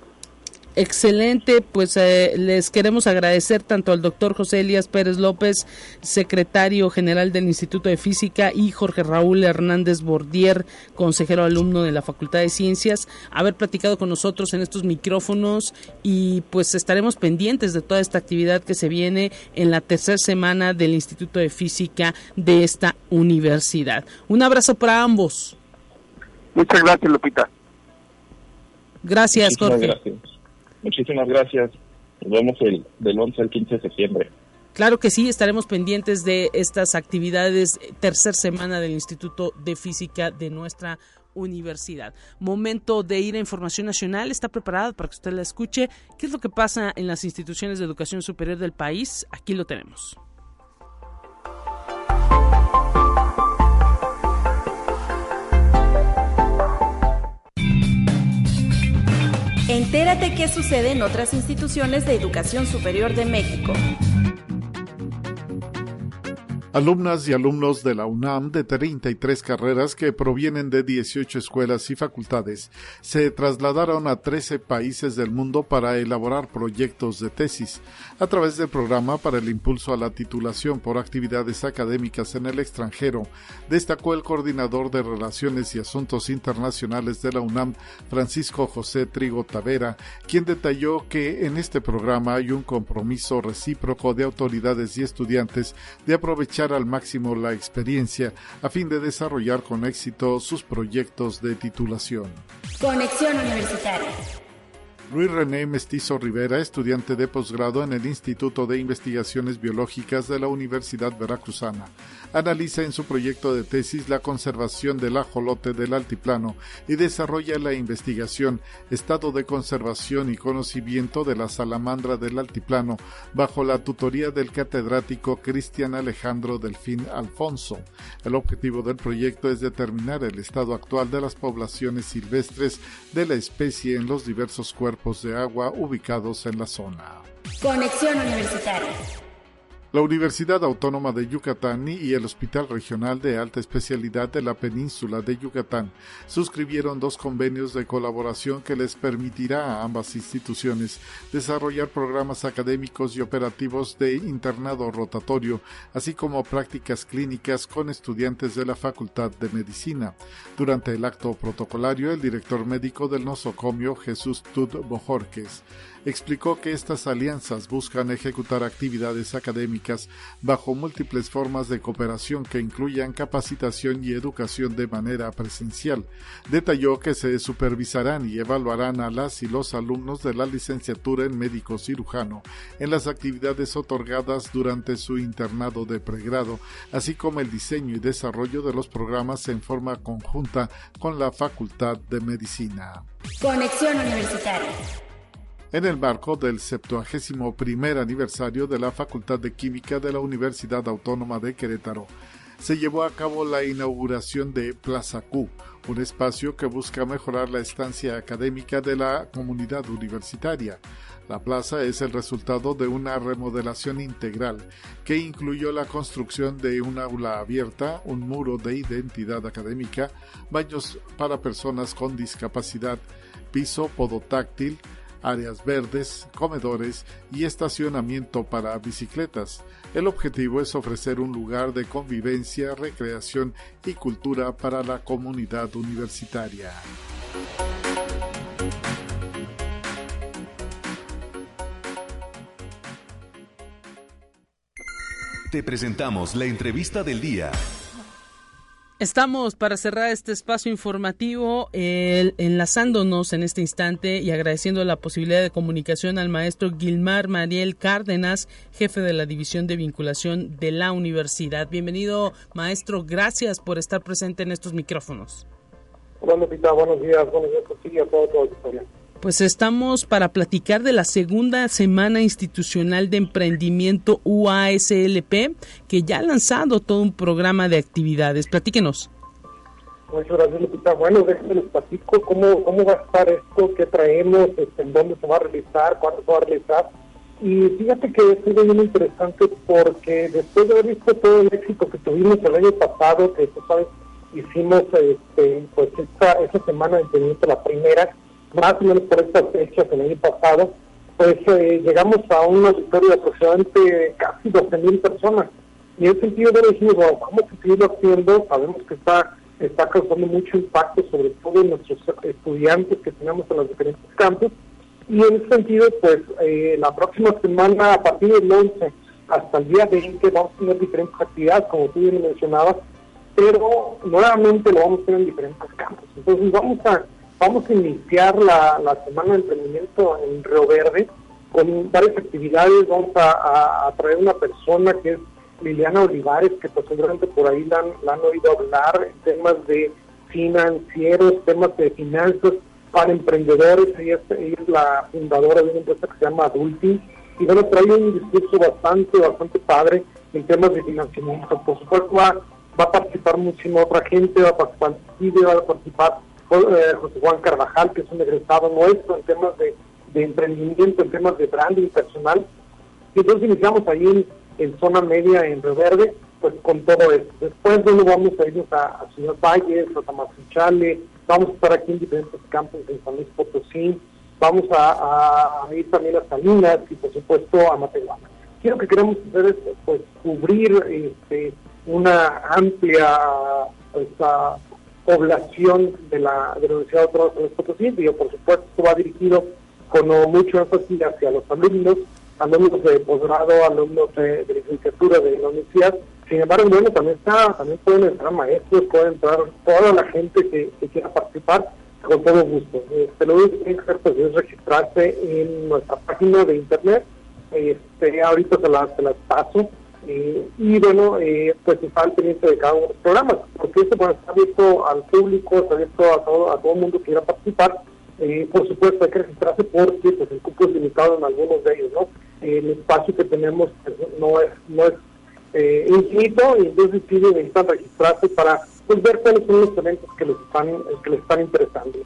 Excelente, pues eh, les queremos agradecer tanto al doctor José Elías Pérez López, secretario general del Instituto de Física, y Jorge Raúl Hernández Bordier, consejero alumno de la Facultad de Ciencias, haber platicado con nosotros en estos micrófonos y pues estaremos pendientes de toda esta actividad que se viene en la tercera semana del Instituto de Física de esta universidad. Un abrazo para ambos. Muchas gracias, Lupita. Gracias, Jorge. Gracias. Muchísimas gracias. Nos vemos el, del 11 al 15 de septiembre. Claro que sí, estaremos pendientes de estas actividades, tercera semana del Instituto de Física de nuestra universidad. Momento de ir a Información Nacional. Está preparado para que usted la escuche. ¿Qué es lo que pasa en las instituciones de educación superior del país? Aquí lo tenemos. Entérate qué sucede en otras instituciones de educación superior de México. Alumnas y alumnos de la UNAM de 33 carreras que provienen de 18 escuelas y facultades se trasladaron a 13 países del mundo para elaborar proyectos de tesis. A través del programa para el impulso a la titulación por actividades académicas en el extranjero, destacó el coordinador de Relaciones y Asuntos Internacionales de la UNAM, Francisco José Trigo Tavera, quien detalló que en este programa hay un compromiso recíproco de autoridades y estudiantes de aprovechar al máximo la experiencia a fin de desarrollar con éxito sus proyectos de titulación. Conexión Universitaria. Luis René Mestizo Rivera, estudiante de posgrado en el Instituto de Investigaciones Biológicas de la Universidad Veracruzana, analiza en su proyecto de tesis la conservación del ajolote del altiplano y desarrolla la investigación Estado de conservación y conocimiento de la salamandra del altiplano bajo la tutoría del catedrático Cristian Alejandro Delfín Alfonso. El objetivo del proyecto es determinar el estado actual de las poblaciones silvestres de la especie en los diversos cuerpos de agua ubicados en la zona. Conexión Universitaria. La Universidad Autónoma de Yucatán y el Hospital Regional de Alta Especialidad de la Península de Yucatán suscribieron dos convenios de colaboración que les permitirá a ambas instituciones desarrollar programas académicos y operativos de internado rotatorio, así como prácticas clínicas con estudiantes de la Facultad de Medicina. Durante el acto protocolario, el director médico del nosocomio, Jesús Tud Bojorques, explicó que estas alianzas buscan ejecutar actividades académicas bajo múltiples formas de cooperación que incluyan capacitación y educación de manera presencial. Detalló que se supervisarán y evaluarán a las y los alumnos de la licenciatura en médico cirujano en las actividades otorgadas durante su internado de pregrado, así como el diseño y desarrollo de los programas en forma conjunta con la Facultad de Medicina. Conexión Universitaria en el marco del 71 aniversario de la Facultad de Química de la Universidad Autónoma de Querétaro. Se llevó a cabo la inauguración de Plaza Q, un espacio que busca mejorar la estancia académica de la comunidad universitaria. La plaza es el resultado de una remodelación integral que incluyó la construcción de un aula abierta, un muro de identidad académica, baños para personas con discapacidad, piso podotáctil, áreas verdes, comedores y estacionamiento para bicicletas. El objetivo es ofrecer un lugar de convivencia, recreación y cultura para la comunidad universitaria. Te presentamos la entrevista del día. Estamos para cerrar este espacio informativo enlazándonos en este instante y agradeciendo la posibilidad de comunicación al maestro Gilmar Mariel Cárdenas, jefe de la División de Vinculación de la Universidad. Bienvenido, maestro. Gracias por estar presente en estos micrófonos. Hola, Lupita. Buenos días. Buenos días, a toda Pues estamos para platicar de la segunda semana institucional de emprendimiento UASLP, que ya ha lanzado todo un programa de actividades. Platíquenos. Muchas gracias, Lupita. Bueno, déjenme les platico cómo, cómo va a estar esto, qué traemos, este, en dónde se va a realizar, cuándo se va a realizar. Y fíjate que es muy interesante porque después de haber visto todo el éxito que tuvimos el año pasado, que tú sabes, hicimos este, pues esta, esta semana de emprendimiento, la primera, más o menos por estas fechas el año pasado, pues eh, llegamos a un auditorio de aproximadamente casi 12 mil personas. Y en sentido de decir, bueno, vamos a seguirlo haciendo, sabemos que está, está causando mucho impacto, sobre todo en nuestros estudiantes que tenemos en los diferentes campos. Y en ese sentido, pues eh, la próxima semana, a partir del 11 hasta el día 20, vamos a tener diferentes actividades, como tú bien mencionabas, pero nuevamente lo vamos a tener en diferentes campos. Entonces vamos a Vamos a iniciar la, Semana de Emprendimiento en Río Verde con varias actividades. Vamos a, traer una persona que es Liliana Olivares, que posiblemente por ahí la han, oído hablar en temas de financieros, temas de finanzas para emprendedores. Ella es, la fundadora de una empresa que se llama Adulting. Y bueno, trae un discurso bastante, bastante padre en temas de financiamiento. Por supuesto, va, va a participar muchísima otra gente, va a participar, va a participar José Juan Carvajal, que es un egresado nuestro en temas de, emprendimiento, en temas de branding personal. Y entonces iniciamos ahí en, zona media, en Río Verde, pues con todo esto. Después bueno, vamos a irnos a, a Ciudad Valles, a Tamazunchale, vamos a estar aquí en diferentes campos en San Luis Potosí, vamos a, ir también a Salinas y por supuesto a Matehuala. Quiero que queremos hacer es pues cubrir este, una amplia pues, población de la, de la Universidad Autónoma de Potosí, y por supuesto va dirigido con mucho énfasis hacia los alumnos, alumnos de posgrado, alumnos de, licenciatura de la universidad. Sin embargo, bueno, también está, también pueden entrar maestros, pueden entrar toda la gente que, quiera participar con todo gusto. Este, lo único que pues, es registrarse en nuestra página de internet. Este, ahorita se las, se las paso eh, y bueno, eh, pues está al pendiente de cada uno de los programas, porque esto pues, está abierto al público, está abierto a todo, a todo el mundo que quiera participar. Eh, por supuesto hay que registrarse porque pues, el cupo es limitado en algunos de ellos, ¿no? el espacio que tenemos pues, no es, no es infinito y entonces sí necesitan registrarse para pues, ver cuáles son los eventos que les están, que les están interesando.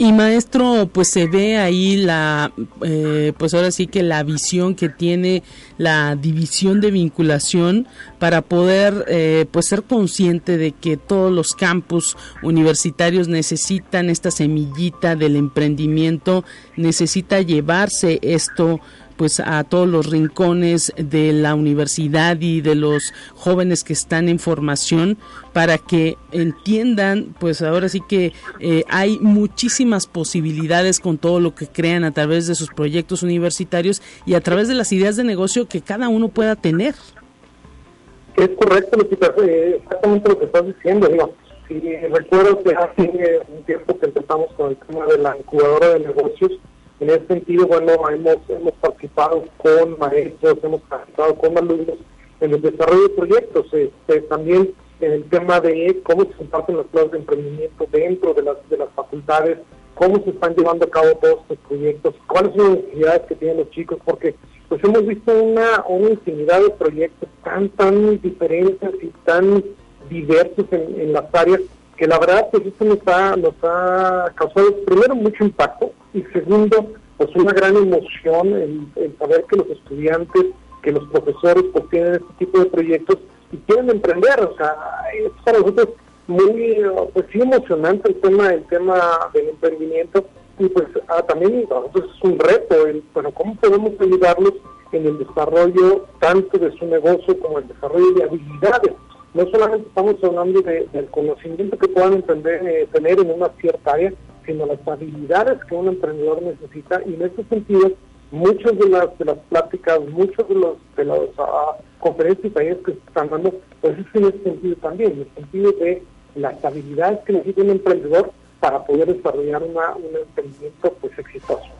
Y maestro, pues se ve ahí la, eh, pues ahora sí que la visión que tiene la división de vinculación para poder, eh, pues ser consciente de que todos los campus universitarios necesitan esta semillita del emprendimiento, necesita llevarse esto pues a todos los rincones de la universidad y de los jóvenes que están en formación para que entiendan pues ahora sí que eh, hay muchísimas posibilidades con todo lo que crean a través de sus proyectos universitarios y a través de las ideas de negocio que cada uno pueda tener. Es correcto, Lupita, exactamente lo que estás diciendo. Digo, si recuerdo que hace un tiempo que empezamos con el tema de la incubadora de negocios, en ese sentido, bueno, hemos, hemos participado con maestros, hemos participado con alumnos en el desarrollo de proyectos, este, también en el tema de cómo se comparten las clases de emprendimiento dentro de las, de las facultades, cómo se están llevando a cabo todos estos proyectos, cuáles son las necesidades que tienen los chicos, porque pues hemos visto una, una infinidad de proyectos tan, tan diferentes y tan diversos en, en las áreas que la verdad pues esto nos ha, nos ha causado primero mucho impacto y segundo pues una gran emoción el, saber que los estudiantes, que los profesores pues tienen este tipo de proyectos y quieren emprender, o sea, es para nosotros muy pues sí emocionante el tema, el tema del emprendimiento y pues ah, también para nosotros es un reto el bueno cómo podemos ayudarlos en el desarrollo tanto de su negocio como el desarrollo de habilidades no solamente estamos hablando del conocimiento que puedan eh, tener en una cierta área, sino las habilidades que un emprendedor necesita y en ese sentido muchas de las de las pláticas, muchos de los de las uh, conferencias y talleres que se están dando, pues es en ese sentido también, en el sentido de las habilidades que necesita un emprendedor para poder desarrollar un emprendimiento pues exitoso.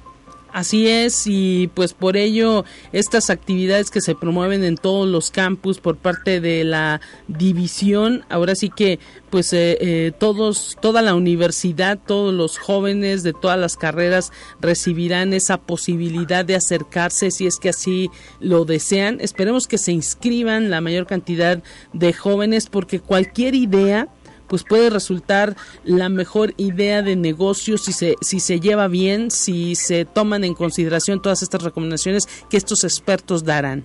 Así es, y pues por ello estas actividades que se promueven en todos los campus por parte de la división, ahora sí que pues eh, eh, todos, toda la universidad, todos los jóvenes de todas las carreras recibirán esa posibilidad de acercarse si es que así lo desean. Esperemos que se inscriban la mayor cantidad de jóvenes porque cualquier idea pues puede resultar la mejor idea de negocio si se, si se lleva bien, si se toman en consideración todas estas recomendaciones que estos expertos darán.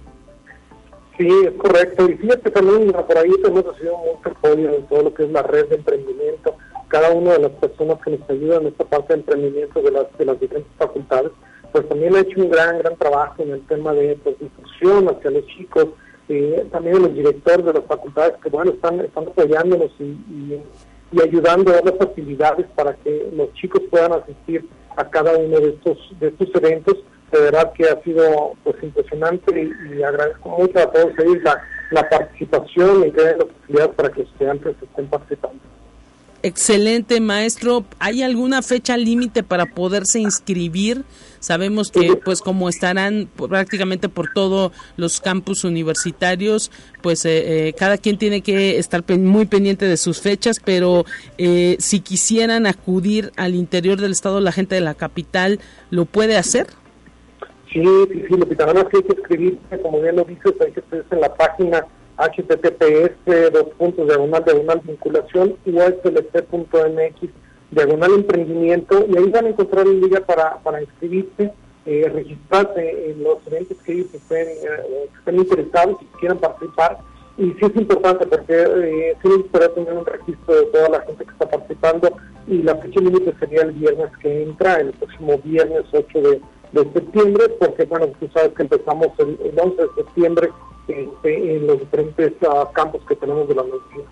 Sí, es correcto. Y fíjate también, por ahí hemos recibido mucho apoyo en todo lo que es la red de emprendimiento. Cada una de las personas que nos ayudan en esta parte de emprendimiento de las, de las diferentes facultades, pues también ha hecho un gran, gran trabajo en el tema de pues, hacia los chicos, eh, también los directores de las facultades que bueno están, están apoyándonos y, y, ayudando a las facilidades para que los chicos puedan asistir a cada uno de estos de estos eventos de verdad que ha sido pues impresionante y, agradezco mucho a todos ellos la, la participación y que la posibilidad para que los estudiantes estén participando. Excelente, maestro. ¿Hay alguna fecha límite para poderse inscribir? Sabemos que, pues, como estarán prácticamente por todos los campus universitarios, pues eh, eh, cada quien tiene que estar muy pendiente de sus fechas, pero eh, si quisieran acudir al interior del estado, la gente de la capital, ¿lo puede hacer? Sí, sí, sí, lo que hay que inscribirse, como bien lo dices, hay que escribirse en la página https dos puntos diagonal diagonal vinculación uslp.mx diagonal emprendimiento y ahí van a encontrar el liga para, para inscribirse, eh, registrarse en los eventos que ellos estén, eh, estén interesados y quieran participar. Y sí es importante porque eh, sí me tener un registro de toda la gente que está participando y la fecha límite sería el viernes que entra, el próximo viernes 8 de, septiembre, porque bueno, tú sabes que empezamos el, el 11 de septiembre este, en los diferentes ah, campos que tenemos de la universidad.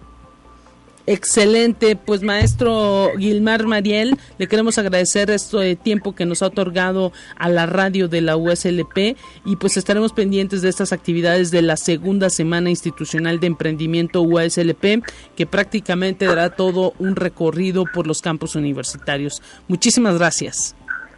Excelente, pues maestro Gilmar Mariel, le queremos agradecer este tiempo que nos ha otorgado a la radio de la USLP y pues estaremos pendientes de estas actividades de la segunda semana institucional de emprendimiento USLP que prácticamente dará todo un recorrido por los campos universitarios. Muchísimas gracias.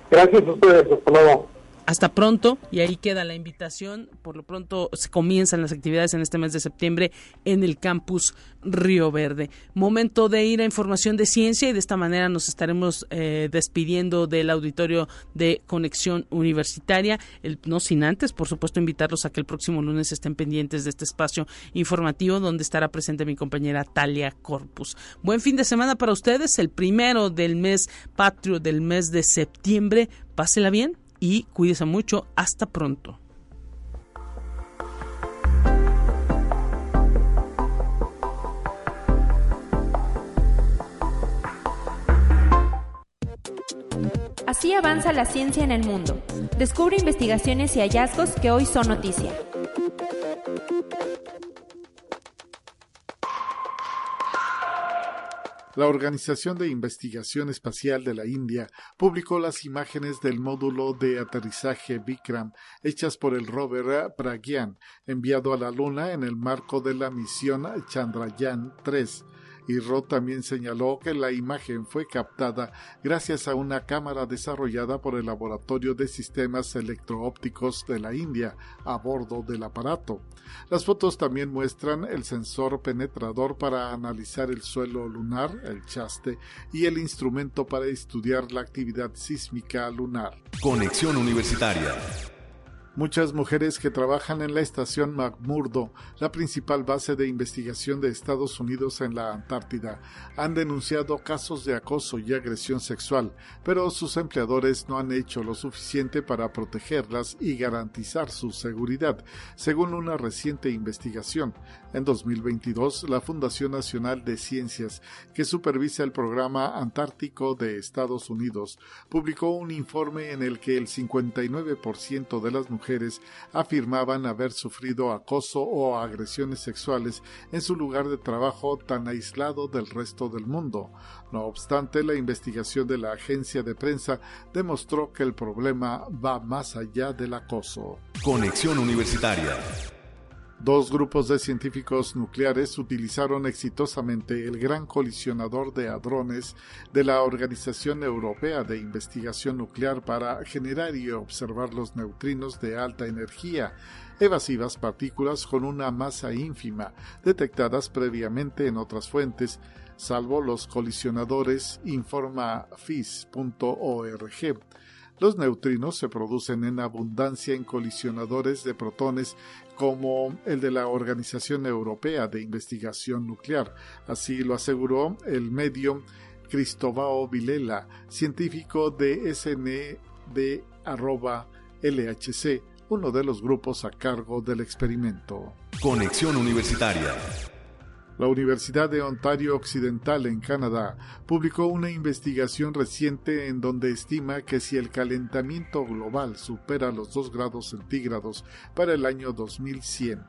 Gracias a ustedes, hasta luego hasta pronto y ahí queda la invitación. Por lo pronto se comienzan las actividades en este mes de septiembre en el campus Río Verde. Momento de ir a información de ciencia y de esta manera nos estaremos eh, despidiendo del auditorio de Conexión Universitaria. No sin antes, por supuesto, invitarlos a que el próximo lunes estén pendientes de este espacio informativo donde estará presente mi compañera Talia Corpus. Buen fin de semana para ustedes, el primero del mes patrio del mes de septiembre. Pásela bien y cuídese mucho. Hasta pronto. Así avanza la ciencia en el mundo. Descubre investigaciones y hallazgos que hoy son noticia. La Organización de Investigación Espacial de la India publicó las imágenes del módulo de aterrizaje Vikram hechas por el rover Pragyan enviado a la Luna en el marco de la misión Chandrayaan 3 y Roth también señaló que la imagen fue captada gracias a una cámara desarrollada por el Laboratorio de Sistemas Electroópticos de la India a bordo del aparato. Las fotos también muestran el sensor penetrador para analizar el suelo lunar, el chaste, y el instrumento para estudiar la actividad sísmica lunar. Conexión Universitaria Muchas mujeres que trabajan en la estación McMurdo, la principal base de investigación de Estados Unidos en la Antártida, han denunciado casos de acoso y agresión sexual, pero sus empleadores no han hecho lo suficiente para protegerlas y garantizar su seguridad, según una reciente investigación. En 2022, la Fundación Nacional de Ciencias, que supervisa el programa antártico de Estados Unidos, publicó un informe en el que el 59% de las mujeres afirmaban haber sufrido acoso o agresiones sexuales en su lugar de trabajo tan aislado del resto del mundo. No obstante, la investigación de la agencia de prensa demostró que el problema va más allá del acoso. Conexión Universitaria Dos grupos de científicos nucleares utilizaron exitosamente el gran colisionador de hadrones de la Organización Europea de Investigación Nuclear para generar y observar los neutrinos de alta energía, evasivas partículas con una masa ínfima, detectadas previamente en otras fuentes, salvo los colisionadores, informa FIS.org. Los neutrinos se producen en abundancia en colisionadores de protones como el de la Organización Europea de Investigación Nuclear. Así lo aseguró el medio Cristóbal Vilela, científico de SND LHC, uno de los grupos a cargo del experimento. Conexión Universitaria. La Universidad de Ontario Occidental en Canadá publicó una investigación reciente en donde estima que si el calentamiento global supera los 2 grados centígrados para el año 2100,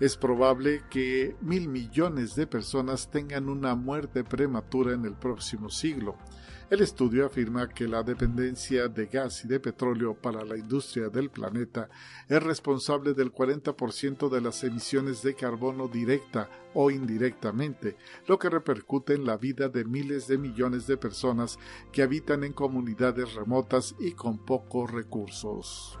es probable que mil millones de personas tengan una muerte prematura en el próximo siglo. El estudio afirma que la dependencia de gas y de petróleo para la industria del planeta es responsable del 40% de las emisiones de carbono directa o indirectamente, lo que repercute en la vida de miles de millones de personas que habitan en comunidades remotas y con pocos recursos.